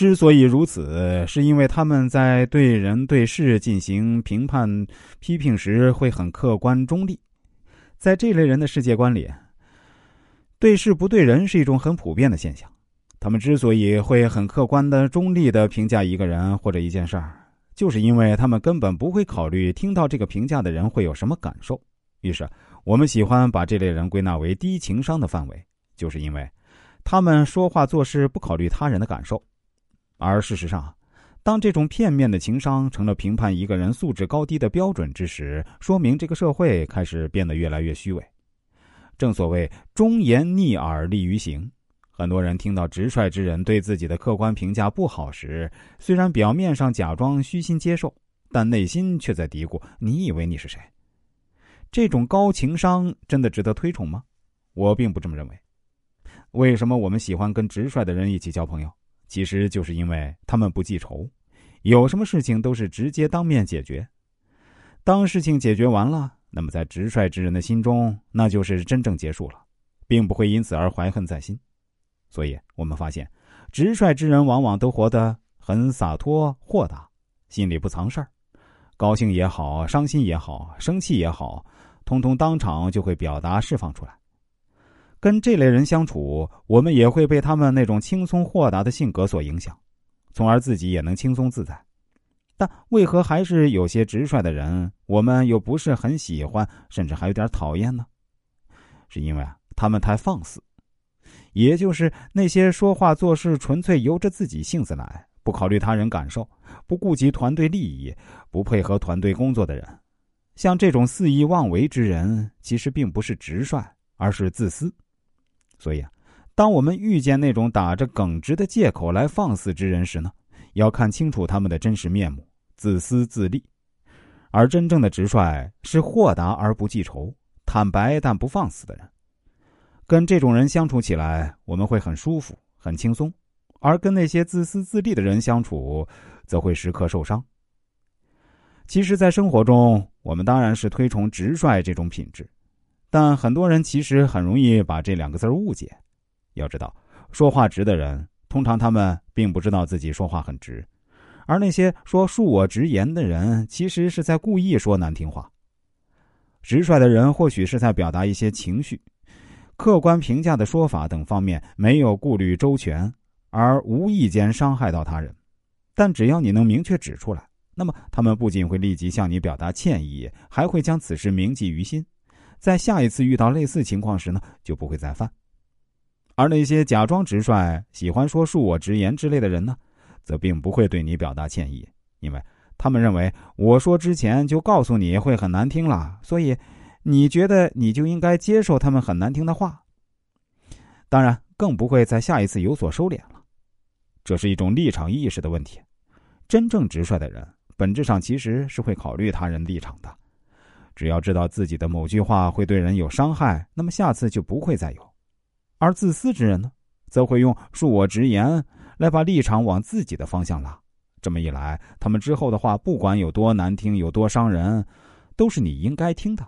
之所以如此，是因为他们在对人对事进行评判、批评时会很客观中立。在这类人的世界观里，对事不对人是一种很普遍的现象。他们之所以会很客观的、中立的评价一个人或者一件事儿，就是因为他们根本不会考虑听到这个评价的人会有什么感受。于是，我们喜欢把这类人归纳为低情商的范围，就是因为他们说话做事不考虑他人的感受。而事实上，当这种片面的情商成了评判一个人素质高低的标准之时，说明这个社会开始变得越来越虚伪。正所谓“忠言逆耳利于行”，很多人听到直率之人对自己的客观评价不好时，虽然表面上假装虚心接受，但内心却在嘀咕：“你以为你是谁？”这种高情商真的值得推崇吗？我并不这么认为。为什么我们喜欢跟直率的人一起交朋友？其实就是因为他们不记仇，有什么事情都是直接当面解决。当事情解决完了，那么在直率之人的心中，那就是真正结束了，并不会因此而怀恨在心。所以，我们发现，直率之人往往都活得很洒脱豁达，心里不藏事儿，高兴也好，伤心也好，生气也好，通通当场就会表达释放出来。跟这类人相处，我们也会被他们那种轻松豁达的性格所影响，从而自己也能轻松自在。但为何还是有些直率的人，我们又不是很喜欢，甚至还有点讨厌呢？是因为啊，他们太放肆，也就是那些说话做事纯粹由着自己性子来，不考虑他人感受，不顾及团队利益，不配合团队工作的人。像这种肆意妄为之人，其实并不是直率，而是自私。所以啊，当我们遇见那种打着耿直的借口来放肆之人时呢，要看清楚他们的真实面目：自私自利。而真正的直率是豁达而不记仇、坦白但不放肆的人。跟这种人相处起来，我们会很舒服、很轻松；而跟那些自私自利的人相处，则会时刻受伤。其实，在生活中，我们当然是推崇直率这种品质。但很多人其实很容易把这两个字误解。要知道，说话直的人，通常他们并不知道自己说话很直；而那些说恕我直言的人，其实是在故意说难听话。直率的人或许是在表达一些情绪、客观评价的说法等方面没有顾虑周全，而无意间伤害到他人。但只要你能明确指出来，那么他们不仅会立即向你表达歉意，还会将此事铭记于心。在下一次遇到类似情况时呢，就不会再犯。而那些假装直率、喜欢说恕我直言之类的人呢，则并不会对你表达歉意，因为他们认为我说之前就告诉你会很难听了，所以你觉得你就应该接受他们很难听的话。当然，更不会在下一次有所收敛了。这是一种立场意识的问题。真正直率的人，本质上其实是会考虑他人立场的。只要知道自己的某句话会对人有伤害，那么下次就不会再有。而自私之人呢，则会用恕我直言来把立场往自己的方向拉。这么一来，他们之后的话不管有多难听、有多伤人，都是你应该听的。